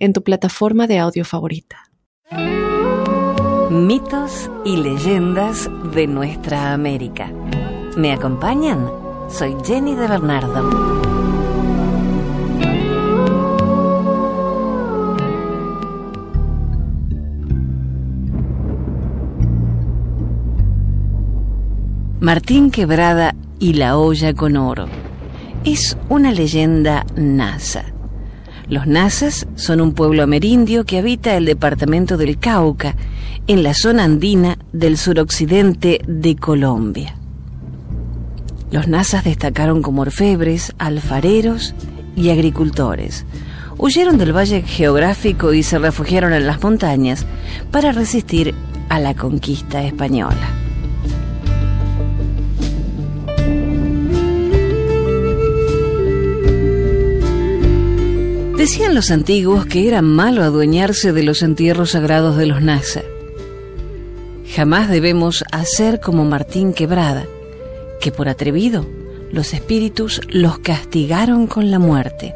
en tu plataforma de audio favorita. Mitos y leyendas de nuestra América. ¿Me acompañan? Soy Jenny de Bernardo. Martín Quebrada y la olla con oro. Es una leyenda nasa. Los nasas son un pueblo amerindio que habita el departamento del Cauca, en la zona andina del suroccidente de Colombia. Los nasas destacaron como orfebres, alfareros y agricultores. Huyeron del valle geográfico y se refugiaron en las montañas para resistir a la conquista española. Decían los antiguos que era malo adueñarse de los entierros sagrados de los Nasa. Jamás debemos hacer como Martín Quebrada, que por atrevido los espíritus los castigaron con la muerte.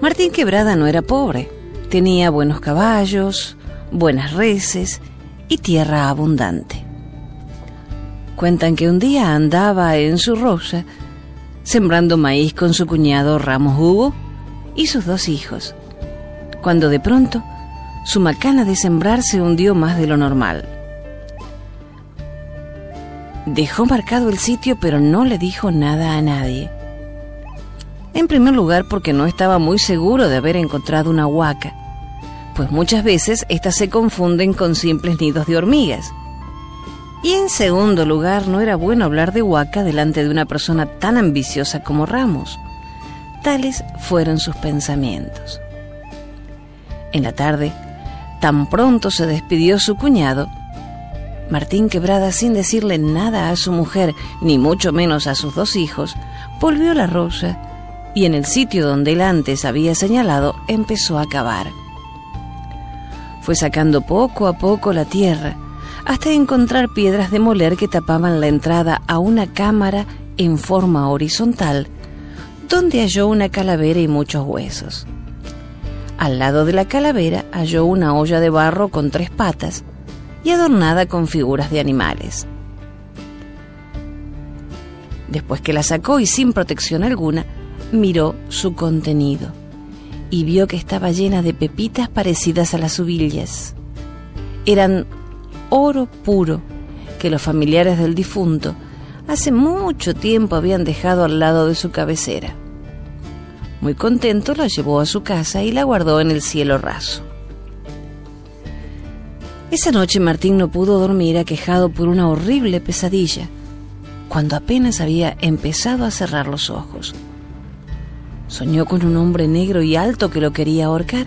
Martín Quebrada no era pobre, tenía buenos caballos, buenas reses y tierra abundante. Cuentan que un día andaba en su rosa sembrando maíz con su cuñado Ramos Hugo y sus dos hijos, cuando de pronto su macana de sembrar se hundió más de lo normal. Dejó marcado el sitio pero no le dijo nada a nadie. En primer lugar porque no estaba muy seguro de haber encontrado una huaca, pues muchas veces éstas se confunden con simples nidos de hormigas y en segundo lugar, no era bueno hablar de Huaca delante de una persona tan ambiciosa como Ramos. Tales fueron sus pensamientos. En la tarde, tan pronto se despidió su cuñado, Martín Quebrada, sin decirle nada a su mujer, ni mucho menos a sus dos hijos, volvió la rosa y en el sitio donde él antes había señalado empezó a cavar. Fue sacando poco a poco la tierra, hasta encontrar piedras de moler que tapaban la entrada a una cámara en forma horizontal, donde halló una calavera y muchos huesos. Al lado de la calavera halló una olla de barro con tres patas y adornada con figuras de animales. Después que la sacó y sin protección alguna, miró su contenido y vio que estaba llena de pepitas parecidas a las uvillas. Eran oro puro que los familiares del difunto hace mucho tiempo habían dejado al lado de su cabecera. Muy contento la llevó a su casa y la guardó en el cielo raso. Esa noche Martín no pudo dormir aquejado por una horrible pesadilla, cuando apenas había empezado a cerrar los ojos. Soñó con un hombre negro y alto que lo quería ahorcar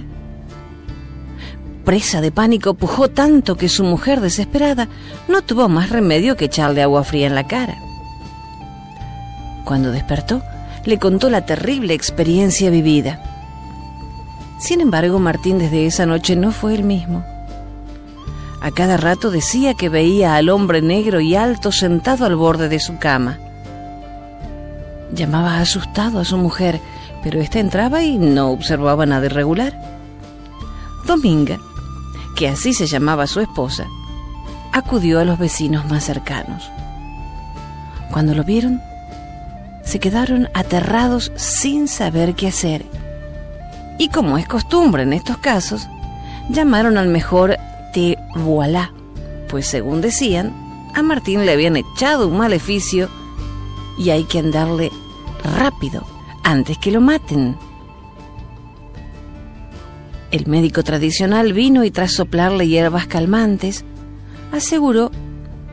presa de pánico, pujó tanto que su mujer, desesperada, no tuvo más remedio que echarle agua fría en la cara. Cuando despertó, le contó la terrible experiencia vivida. Sin embargo, Martín desde esa noche no fue el mismo. A cada rato decía que veía al hombre negro y alto sentado al borde de su cama. Llamaba asustado a su mujer, pero ésta entraba y no observaba nada irregular. Dominga, que así se llamaba su esposa, acudió a los vecinos más cercanos. Cuando lo vieron, se quedaron aterrados sin saber qué hacer. Y como es costumbre en estos casos, llamaron al mejor Te Voilà, pues según decían, a Martín le habían echado un maleficio y hay que andarle rápido antes que lo maten. El médico tradicional vino y tras soplarle hierbas calmantes, aseguró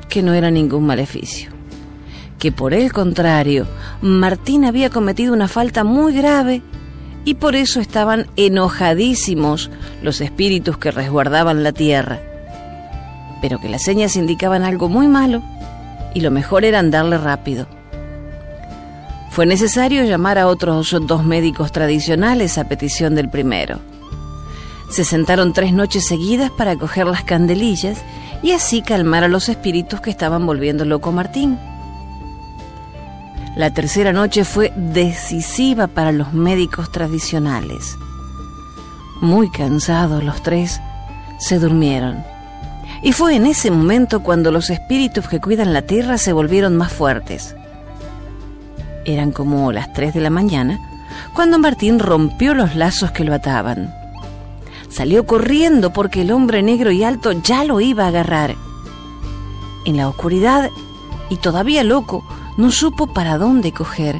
que no era ningún maleficio, que por el contrario, Martín había cometido una falta muy grave y por eso estaban enojadísimos los espíritus que resguardaban la tierra. Pero que las señas indicaban algo muy malo y lo mejor era andarle rápido. Fue necesario llamar a otros dos médicos tradicionales a petición del primero. Se sentaron tres noches seguidas para coger las candelillas y así calmar a los espíritus que estaban volviendo loco a Martín. La tercera noche fue decisiva para los médicos tradicionales. Muy cansados los tres, se durmieron. Y fue en ese momento cuando los espíritus que cuidan la tierra se volvieron más fuertes. Eran como las tres de la mañana cuando Martín rompió los lazos que lo ataban. Salió corriendo porque el hombre negro y alto ya lo iba a agarrar. En la oscuridad, y todavía loco, no supo para dónde coger.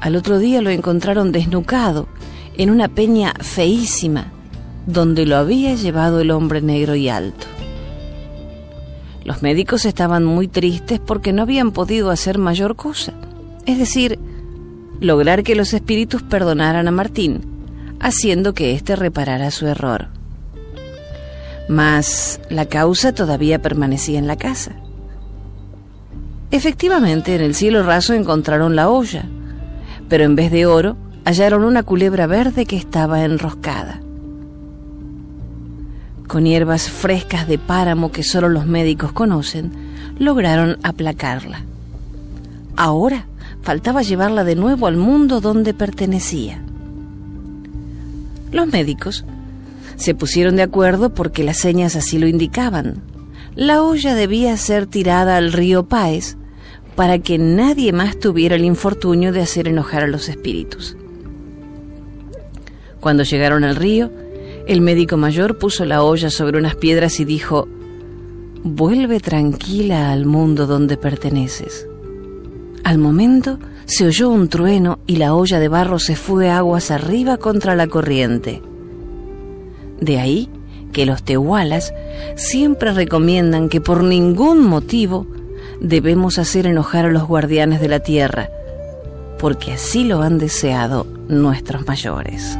Al otro día lo encontraron desnucado en una peña feísima donde lo había llevado el hombre negro y alto. Los médicos estaban muy tristes porque no habían podido hacer mayor cosa, es decir, lograr que los espíritus perdonaran a Martín, haciendo que éste reparara su error. Mas la causa todavía permanecía en la casa. Efectivamente, en el cielo raso encontraron la olla, pero en vez de oro hallaron una culebra verde que estaba enroscada. Con hierbas frescas de páramo que solo los médicos conocen, lograron aplacarla. Ahora faltaba llevarla de nuevo al mundo donde pertenecía. Los médicos se pusieron de acuerdo porque las señas así lo indicaban la olla debía ser tirada al río Páez para que nadie más tuviera el infortunio de hacer enojar a los espíritus. Cuando llegaron al río, el médico mayor puso la olla sobre unas piedras y dijo, Vuelve tranquila al mundo donde perteneces. Al momento se oyó un trueno y la olla de barro se fue aguas arriba contra la corriente. De ahí que los tehualas siempre recomiendan que por ningún motivo debemos hacer enojar a los guardianes de la tierra, porque así lo han deseado nuestros mayores.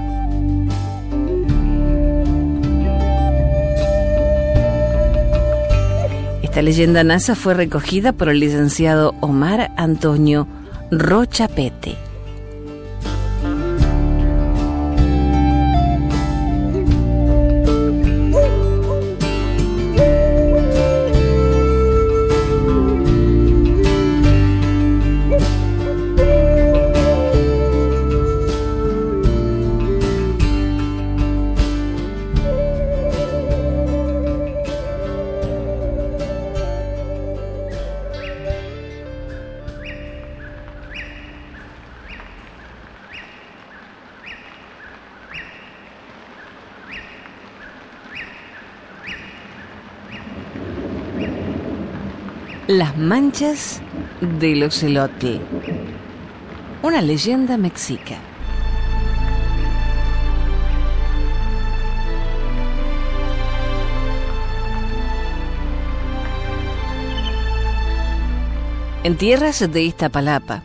Esta leyenda NASA fue recogida por el licenciado Omar Antonio Rochapete. Las manchas del ocelote. Una leyenda mexica. En tierras de Iztapalapa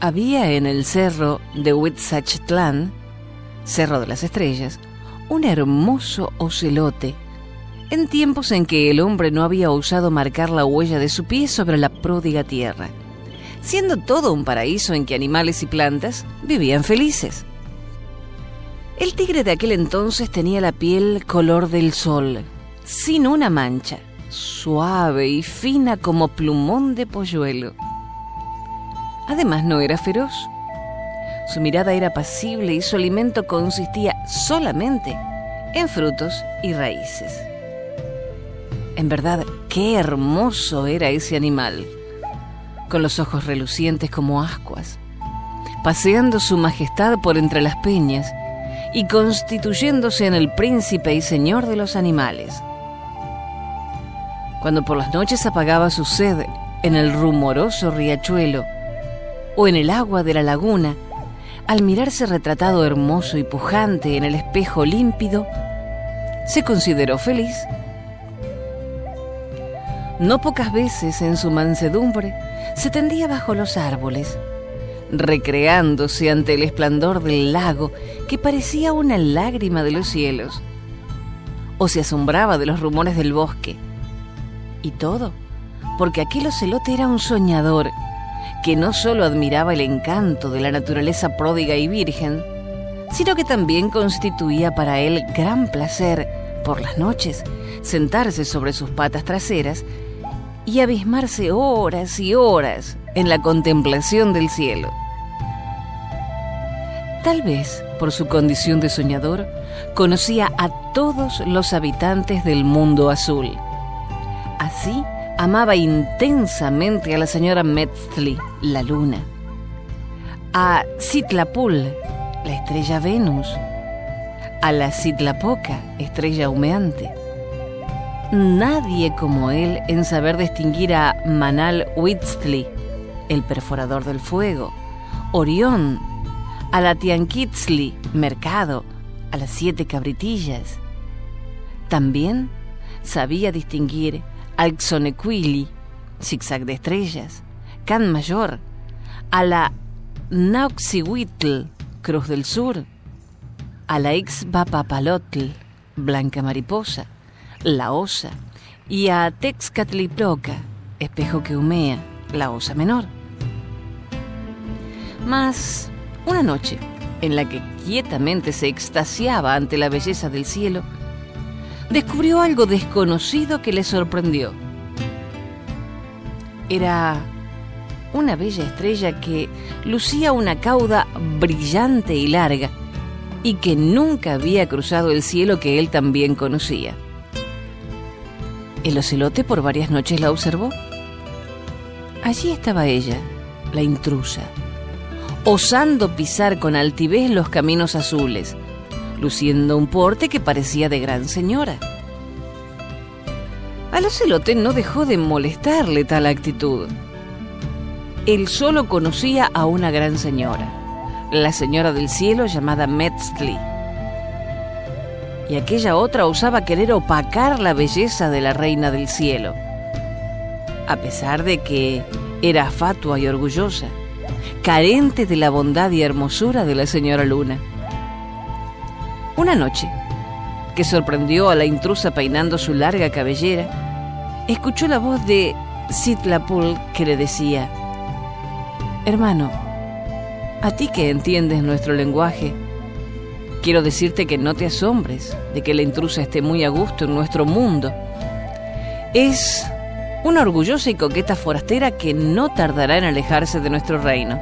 había en el cerro de Huitzachitlán, Cerro de las Estrellas, un hermoso ocelote en tiempos en que el hombre no había osado marcar la huella de su pie sobre la pródiga tierra, siendo todo un paraíso en que animales y plantas vivían felices. El tigre de aquel entonces tenía la piel color del sol, sin una mancha, suave y fina como plumón de polluelo. Además no era feroz. Su mirada era pasible y su alimento consistía solamente en frutos y raíces. En verdad, qué hermoso era ese animal, con los ojos relucientes como ascuas, paseando su majestad por entre las peñas. Y constituyéndose en el príncipe y señor de los animales. Cuando por las noches apagaba su sed en el rumoroso riachuelo. O en el agua de la laguna, al mirarse retratado hermoso y pujante en el espejo límpido, se consideró feliz no pocas veces en su mansedumbre se tendía bajo los árboles, recreándose ante el esplendor del lago que parecía una lágrima de los cielos, o se asombraba de los rumores del bosque. Y todo porque aquel ocelote era un soñador que no solo admiraba el encanto de la naturaleza pródiga y virgen, sino que también constituía para él gran placer, por las noches, sentarse sobre sus patas traseras y abismarse horas y horas en la contemplación del cielo. Tal vez, por su condición de soñador, conocía a todos los habitantes del mundo azul. Así, amaba intensamente a la señora Metzli, la luna, a Citlapul, la estrella Venus, a la Citlapoca, estrella humeante. Nadie como él en saber distinguir a Manal Witzli, el perforador del fuego, Orión, a la Tianquitzli, mercado, a las siete cabritillas. También sabía distinguir al Xonequili, zigzag de estrellas, Can Mayor, a la Nauxihuitl, Cruz del Sur, a la Ixbapapalotl, Blanca Mariposa, la Osa, y a Texcatliproca, espejo que humea, la Osa Menor. Mas, una noche, en la que quietamente se extasiaba ante la belleza del cielo, descubrió algo desconocido que le sorprendió. Era una bella estrella que lucía una cauda brillante y larga y que nunca había cruzado el cielo que él también conocía. El ocelote por varias noches la observó. Allí estaba ella, la intrusa, osando pisar con altivez los caminos azules, luciendo un porte que parecía de gran señora. Al ocelote no dejó de molestarle tal actitud él solo conocía a una gran señora, la señora del cielo llamada Metzli. Y aquella otra osaba querer opacar la belleza de la reina del cielo, a pesar de que era fatua y orgullosa, carente de la bondad y hermosura de la señora Luna. Una noche, que sorprendió a la intrusa peinando su larga cabellera, escuchó la voz de Citlapul que le decía, Hermano, a ti que entiendes nuestro lenguaje, quiero decirte que no te asombres de que la intrusa esté muy a gusto en nuestro mundo. Es una orgullosa y coqueta forastera que no tardará en alejarse de nuestro reino.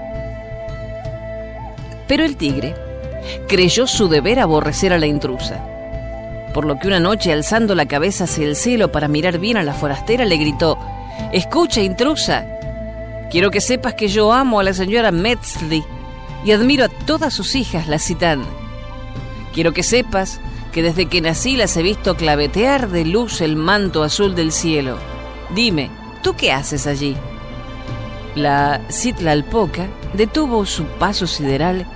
Pero el tigre creyó su deber aborrecer a la intrusa, por lo que una noche alzando la cabeza hacia el cielo para mirar bien a la forastera le gritó, Escucha, intrusa, Quiero que sepas que yo amo a la señora Metzli y admiro a todas sus hijas, las citan. Quiero que sepas que desde que nací las he visto clavetear de luz el manto azul del cielo. Dime, ¿tú qué haces allí? La Citlalpoca detuvo su paso sideral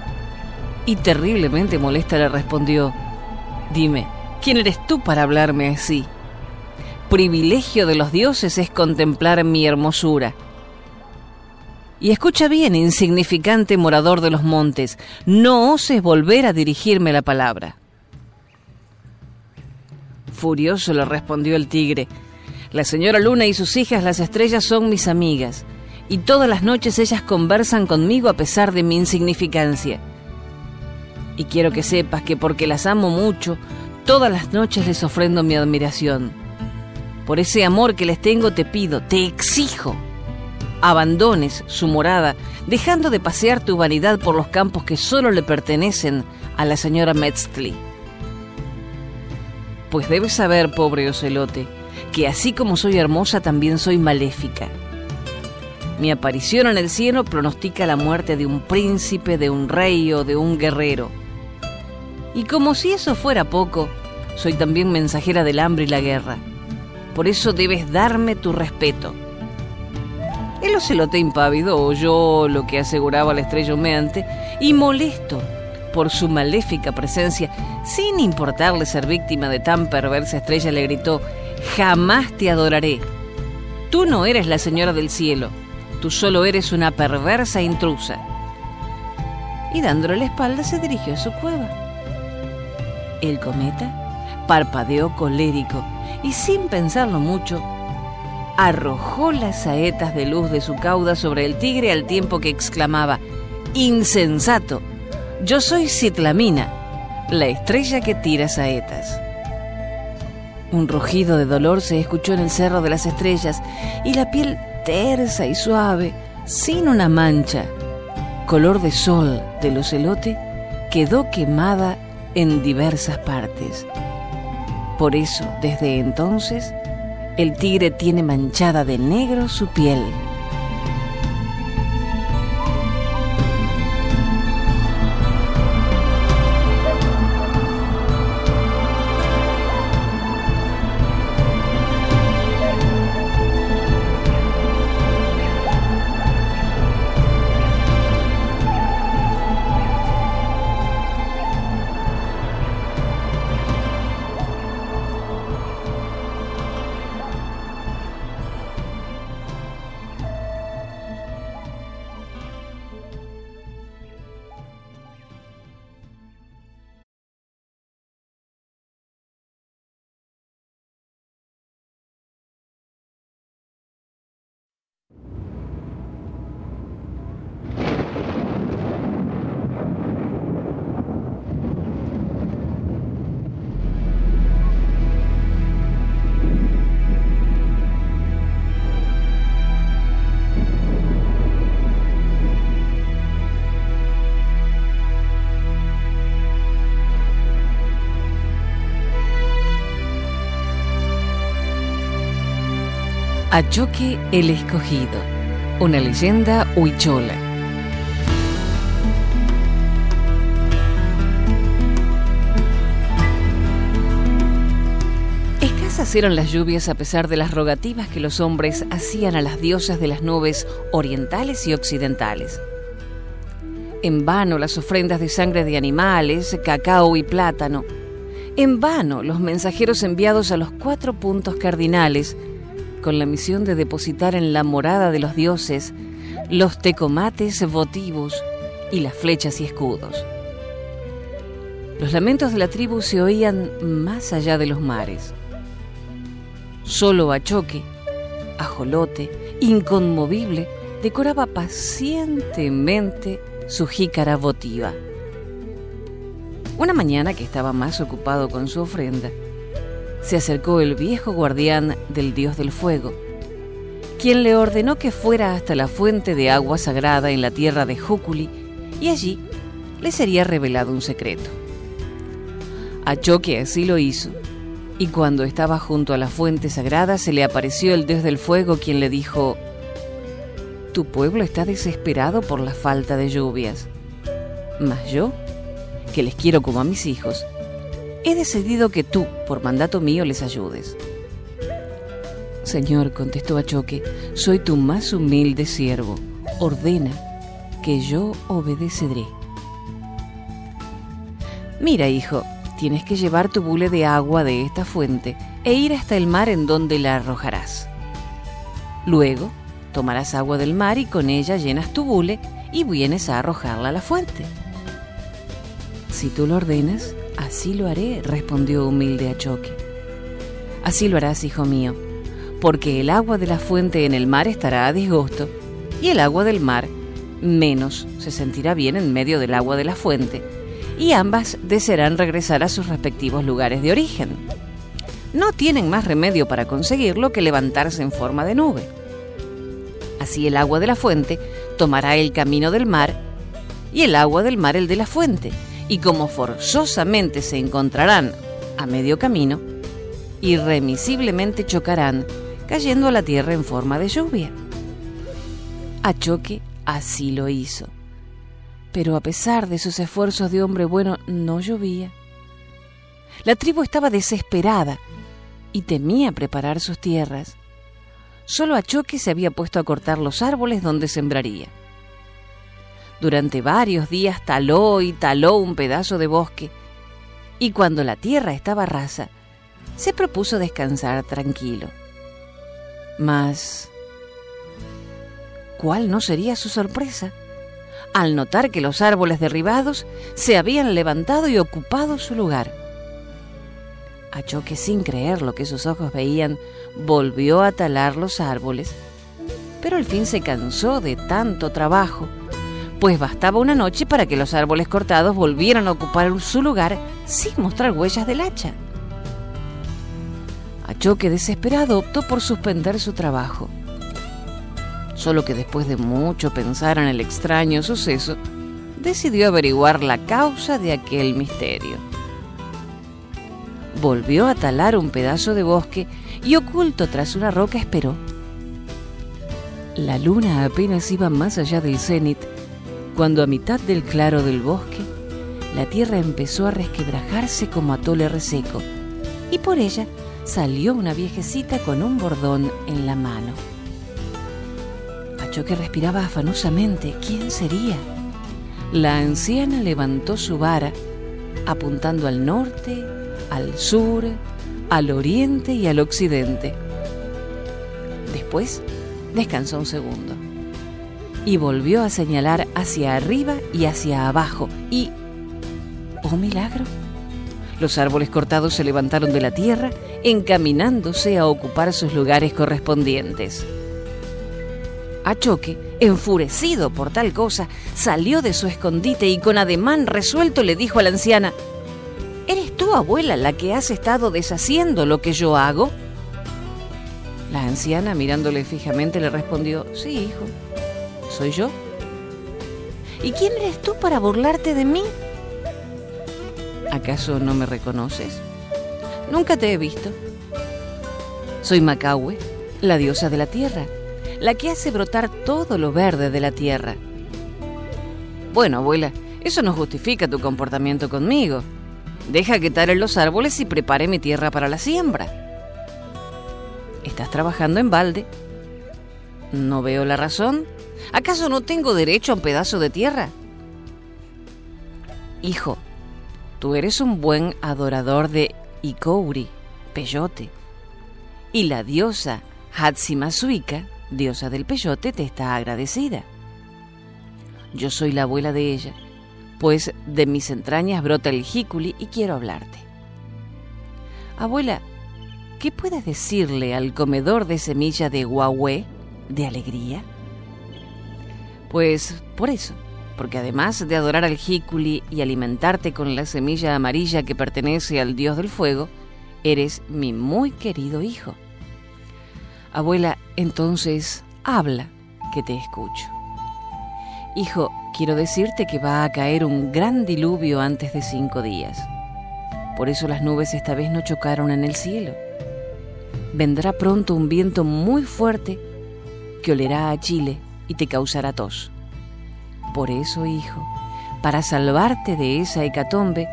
y terriblemente molesta le respondió, Dime, ¿quién eres tú para hablarme así? Privilegio de los dioses es contemplar mi hermosura y escucha bien, insignificante morador de los montes, no oses volver a dirigirme la palabra. Furioso le respondió el tigre, la señora Luna y sus hijas las estrellas son mis amigas, y todas las noches ellas conversan conmigo a pesar de mi insignificancia. Y quiero que sepas que porque las amo mucho, todas las noches les ofrendo mi admiración. Por ese amor que les tengo te pido, te exijo abandones su morada, dejando de pasear tu vanidad por los campos que solo le pertenecen a la señora Metzli. Pues debes saber, pobre ocelote, que así como soy hermosa, también soy maléfica. Mi aparición en el cielo pronostica la muerte de un príncipe, de un rey o de un guerrero. Y como si eso fuera poco, soy también mensajera del hambre y la guerra. Por eso debes darme tu respeto. El ocelote impávido oyó lo que aseguraba la estrella humeante y molesto por su maléfica presencia, sin importarle ser víctima de tan perversa estrella, le gritó, jamás te adoraré. Tú no eres la señora del cielo, tú solo eres una perversa intrusa. y dándole la espalda se dirigió a su cueva. El cometa parpadeó colérico y sin pensarlo mucho, arrojó las saetas de luz de su cauda sobre el tigre al tiempo que exclamaba, Insensato, yo soy Citlamina, la estrella que tira saetas. Un rugido de dolor se escuchó en el cerro de las estrellas y la piel tersa y suave, sin una mancha, color de sol del ocelote, quedó quemada en diversas partes. Por eso, desde entonces, el tigre tiene manchada de negro su piel. Achoque el Escogido, una leyenda huichola. Escasas eran las lluvias a pesar de las rogativas que los hombres hacían a las diosas de las nubes orientales y occidentales. En vano las ofrendas de sangre de animales, cacao y plátano. En vano los mensajeros enviados a los cuatro puntos cardinales con la misión de depositar en la morada de los dioses los tecomates votivos y las flechas y escudos. Los lamentos de la tribu se oían más allá de los mares. Solo Achoque, ajolote, inconmovible, decoraba pacientemente su jícara votiva. Una mañana que estaba más ocupado con su ofrenda, se acercó el viejo guardián del dios del fuego, quien le ordenó que fuera hasta la fuente de agua sagrada en la tierra de Júculi y allí le sería revelado un secreto. Achoque así lo hizo, y cuando estaba junto a la fuente sagrada se le apareció el dios del fuego quien le dijo, Tu pueblo está desesperado por la falta de lluvias, mas yo, que les quiero como a mis hijos, he decidido que tú, por mandato mío, les ayudes. Señor, contestó Achoque, soy tu más humilde siervo. Ordena que yo obedeceré. Mira, hijo, tienes que llevar tu bule de agua de esta fuente e ir hasta el mar en donde la arrojarás. Luego, tomarás agua del mar y con ella llenas tu bule y vienes a arrojarla a la fuente. Si tú lo ordenas, Así lo haré, respondió humilde Achoque. Así lo harás, hijo mío, porque el agua de la fuente en el mar estará a disgusto, y el agua del mar menos se sentirá bien en medio del agua de la fuente, y ambas desearán regresar a sus respectivos lugares de origen. No tienen más remedio para conseguirlo que levantarse en forma de nube. Así el agua de la fuente tomará el camino del mar, y el agua del mar el de la fuente, y como forzosamente se encontrarán a medio camino, irremisiblemente chocarán, cayendo a la tierra en forma de lluvia. Achoque así lo hizo. Pero a pesar de sus esfuerzos de hombre bueno, no llovía. La tribu estaba desesperada y temía preparar sus tierras. Solo Achoque se había puesto a cortar los árboles donde sembraría. Durante varios días taló y taló un pedazo de bosque, y cuando la tierra estaba rasa, se propuso descansar tranquilo. Mas, ¿cuál no sería su sorpresa? al notar que los árboles derribados se habían levantado y ocupado su lugar. Achoque, sin creer lo que sus ojos veían, volvió a talar los árboles, pero al fin se cansó de tanto trabajo, pues bastaba una noche para que los árboles cortados volvieran a ocupar su lugar sin mostrar huellas del hacha. Achoque, desesperado, optó por suspender su trabajo solo que después de mucho pensar en el extraño suceso, decidió averiguar la causa de aquel misterio. Volvió a talar un pedazo de bosque y oculto tras una roca esperó. La luna apenas iba más allá del cenit cuando a mitad del claro del bosque la tierra empezó a resquebrajarse como atole reseco y por ella salió una viejecita con un bordón en la mano que respiraba afanosamente. ¿Quién sería? La anciana levantó su vara, apuntando al norte, al sur, al oriente y al occidente. Después descansó un segundo y volvió a señalar hacia arriba y hacia abajo y... ¡Oh milagro! Los árboles cortados se levantaron de la tierra, encaminándose a ocupar sus lugares correspondientes. Achoque, enfurecido por tal cosa, salió de su escondite y con ademán resuelto le dijo a la anciana, ¿Eres tú, abuela, la que has estado deshaciendo lo que yo hago? La anciana, mirándole fijamente, le respondió, Sí, hijo, soy yo. ¿Y quién eres tú para burlarte de mí? ¿Acaso no me reconoces? Nunca te he visto. Soy Macahue, la diosa de la tierra la que hace brotar todo lo verde de la tierra. Bueno, abuela, eso no justifica tu comportamiento conmigo. Deja que tare los árboles y prepare mi tierra para la siembra. ¿Estás trabajando en balde? No veo la razón. ¿Acaso no tengo derecho a un pedazo de tierra? Hijo, tú eres un buen adorador de Ikouri, peyote, y la diosa Hatsimasuika diosa del peyote, te está agradecida. Yo soy la abuela de ella, pues de mis entrañas brota el jículi y quiero hablarte. Abuela, ¿qué puedes decirle al comedor de semilla de guahue de alegría? Pues por eso, porque además de adorar al jículi y alimentarte con la semilla amarilla que pertenece al dios del fuego, eres mi muy querido hijo. Abuela, entonces habla, que te escucho. Hijo, quiero decirte que va a caer un gran diluvio antes de cinco días. Por eso las nubes esta vez no chocaron en el cielo. Vendrá pronto un viento muy fuerte que olerá a Chile y te causará tos. Por eso, hijo, para salvarte de esa hecatombe,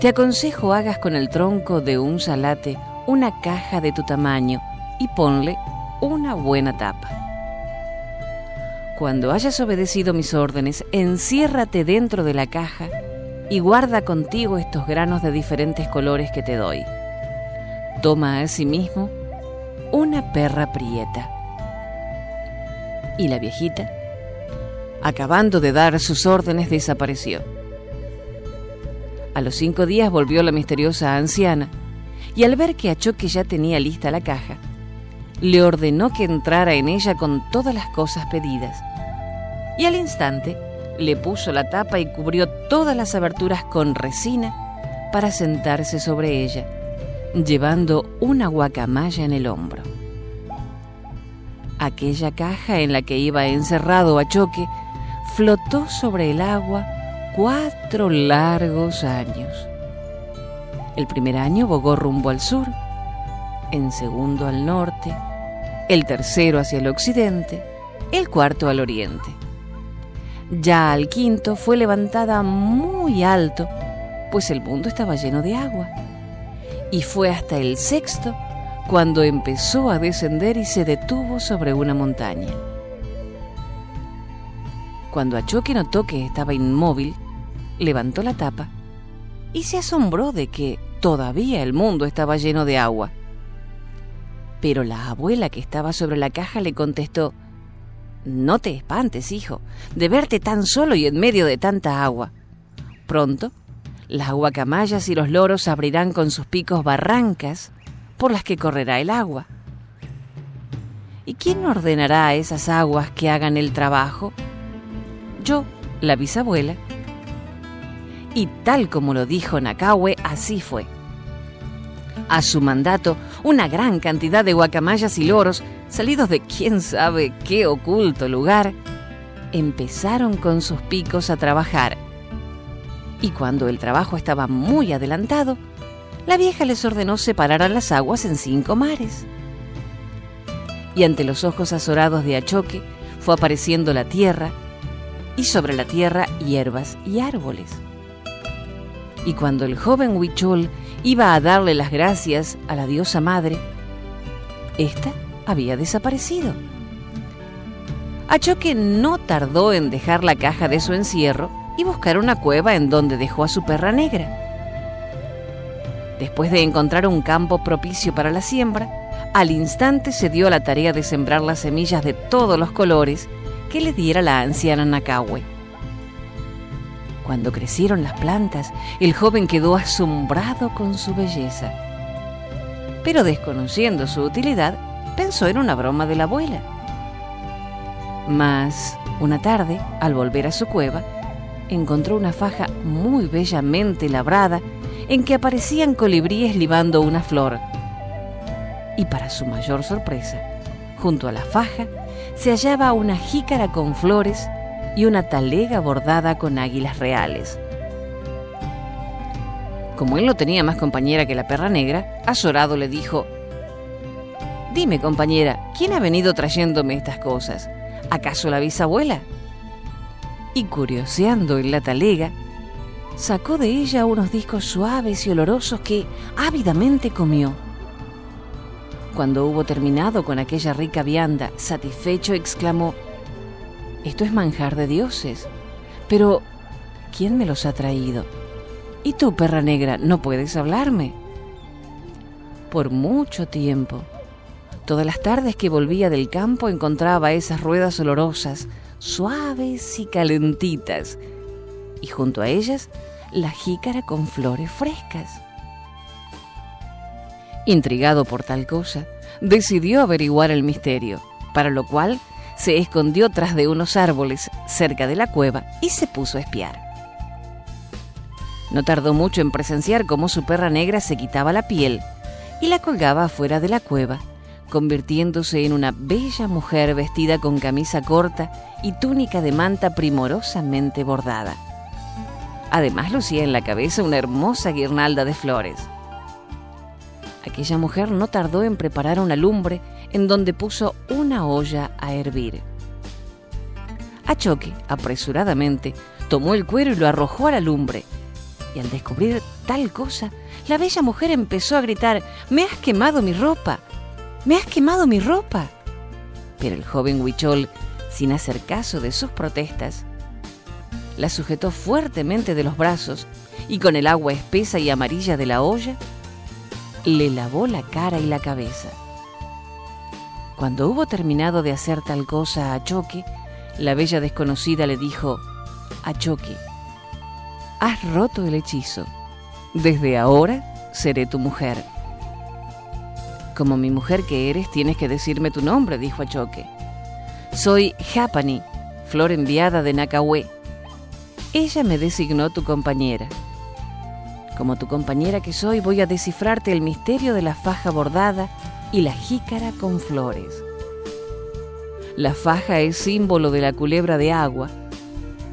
te aconsejo hagas con el tronco de un salate una caja de tu tamaño y ponle una buena tapa. Cuando hayas obedecido mis órdenes, enciérrate dentro de la caja y guarda contigo estos granos de diferentes colores que te doy. Toma asimismo una perra prieta. Y la viejita, acabando de dar sus órdenes, desapareció. A los cinco días volvió la misteriosa anciana, y al ver que Achoque ya tenía lista la caja, le ordenó que entrara en ella con todas las cosas pedidas. Y al instante le puso la tapa y cubrió todas las aberturas con resina para sentarse sobre ella, llevando una guacamaya en el hombro. Aquella caja en la que iba encerrado a choque flotó sobre el agua cuatro largos años. El primer año bogó rumbo al sur, en segundo al norte, el tercero hacia el occidente, el cuarto al oriente. Ya al quinto fue levantada muy alto, pues el mundo estaba lleno de agua. Y fue hasta el sexto cuando empezó a descender y se detuvo sobre una montaña. Cuando Achoque notó que estaba inmóvil, levantó la tapa y se asombró de que todavía el mundo estaba lleno de agua. Pero la abuela que estaba sobre la caja le contestó, no te espantes, hijo, de verte tan solo y en medio de tanta agua. Pronto, las guacamayas y los loros abrirán con sus picos barrancas por las que correrá el agua. ¿Y quién ordenará a esas aguas que hagan el trabajo? Yo, la bisabuela. Y tal como lo dijo Nakahue, así fue. A su mandato, una gran cantidad de guacamayas y loros, salidos de quién sabe qué oculto lugar, empezaron con sus picos a trabajar. Y cuando el trabajo estaba muy adelantado, la vieja les ordenó separar a las aguas en cinco mares. Y ante los ojos azorados de Achoque fue apareciendo la tierra, y sobre la tierra hierbas y árboles. Y cuando el joven Huichol iba a darle las gracias a la diosa madre, ésta había desaparecido. Achoque no tardó en dejar la caja de su encierro y buscar una cueva en donde dejó a su perra negra. Después de encontrar un campo propicio para la siembra, al instante se dio a la tarea de sembrar las semillas de todos los colores que le diera la anciana Nakahue. Cuando crecieron las plantas, el joven quedó asombrado con su belleza. Pero desconociendo su utilidad, pensó en una broma de la abuela. Mas, una tarde, al volver a su cueva, encontró una faja muy bellamente labrada en que aparecían colibríes libando una flor. Y para su mayor sorpresa, junto a la faja se hallaba una jícara con flores y una talega bordada con águilas reales. Como él no tenía más compañera que la perra negra, azorado le dijo, Dime, compañera, ¿quién ha venido trayéndome estas cosas? ¿Acaso la bisabuela? Y curioseando en la talega, sacó de ella unos discos suaves y olorosos que ávidamente comió. Cuando hubo terminado con aquella rica vianda, satisfecho exclamó, esto es manjar de dioses. Pero, ¿quién me los ha traído? ¿Y tú, perra negra, no puedes hablarme? Por mucho tiempo. Todas las tardes que volvía del campo encontraba esas ruedas olorosas, suaves y calentitas, y junto a ellas la jícara con flores frescas. Intrigado por tal cosa, decidió averiguar el misterio, para lo cual se escondió tras de unos árboles cerca de la cueva y se puso a espiar. No tardó mucho en presenciar cómo su perra negra se quitaba la piel y la colgaba afuera de la cueva, convirtiéndose en una bella mujer vestida con camisa corta y túnica de manta primorosamente bordada. Además lucía en la cabeza una hermosa guirnalda de flores. Aquella mujer no tardó en preparar una lumbre en donde puso una olla a hervir. Achoque, apresuradamente, tomó el cuero y lo arrojó a la lumbre. Y al descubrir tal cosa, la bella mujer empezó a gritar, Me has quemado mi ropa, me has quemado mi ropa. Pero el joven Huichol, sin hacer caso de sus protestas, la sujetó fuertemente de los brazos y con el agua espesa y amarilla de la olla, le lavó la cara y la cabeza. Cuando hubo terminado de hacer tal cosa a Choque, la bella desconocida le dijo, a Choque, has roto el hechizo. Desde ahora seré tu mujer. Como mi mujer que eres, tienes que decirme tu nombre, dijo a Choque. Soy Japani, flor enviada de Nakahue. Ella me designó tu compañera. Como tu compañera que soy, voy a descifrarte el misterio de la faja bordada y la jícara con flores. La faja es símbolo de la culebra de agua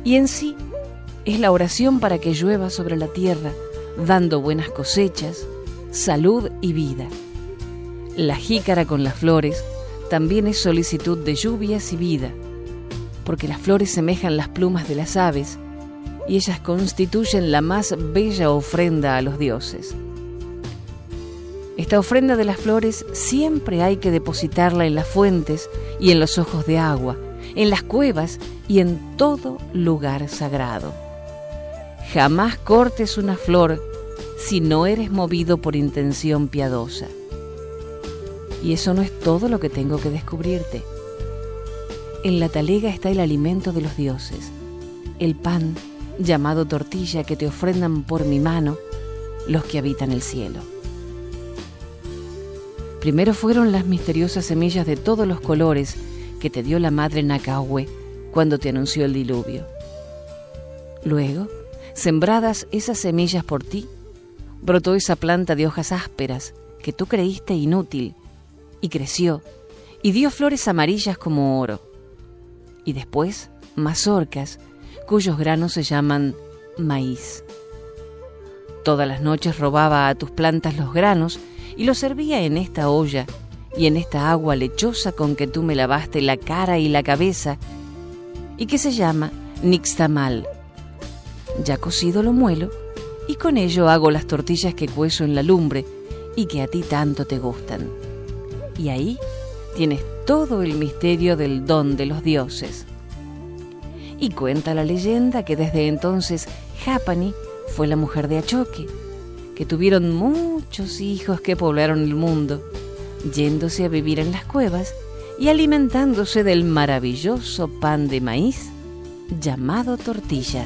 y en sí es la oración para que llueva sobre la tierra, dando buenas cosechas, salud y vida. La jícara con las flores también es solicitud de lluvias y vida, porque las flores semejan las plumas de las aves y ellas constituyen la más bella ofrenda a los dioses. Esta ofrenda de las flores siempre hay que depositarla en las fuentes y en los ojos de agua, en las cuevas y en todo lugar sagrado. Jamás cortes una flor si no eres movido por intención piadosa. Y eso no es todo lo que tengo que descubrirte. En la talega está el alimento de los dioses, el pan llamado tortilla que te ofrendan por mi mano los que habitan el cielo. Primero fueron las misteriosas semillas de todos los colores que te dio la madre Nakahue cuando te anunció el diluvio. Luego, sembradas esas semillas por ti, brotó esa planta de hojas ásperas que tú creíste inútil y creció y dio flores amarillas como oro. Y después, mazorcas, cuyos granos se llaman maíz. Todas las noches robaba a tus plantas los granos y los servía en esta olla y en esta agua lechosa con que tú me lavaste la cara y la cabeza y que se llama nixtamal. Ya cocido lo muelo y con ello hago las tortillas que cuezo en la lumbre y que a ti tanto te gustan. Y ahí tienes todo el misterio del don de los dioses. Y cuenta la leyenda que desde entonces Japani fue la mujer de Achoque, que tuvieron muchos hijos que poblaron el mundo, yéndose a vivir en las cuevas y alimentándose del maravilloso pan de maíz llamado tortilla.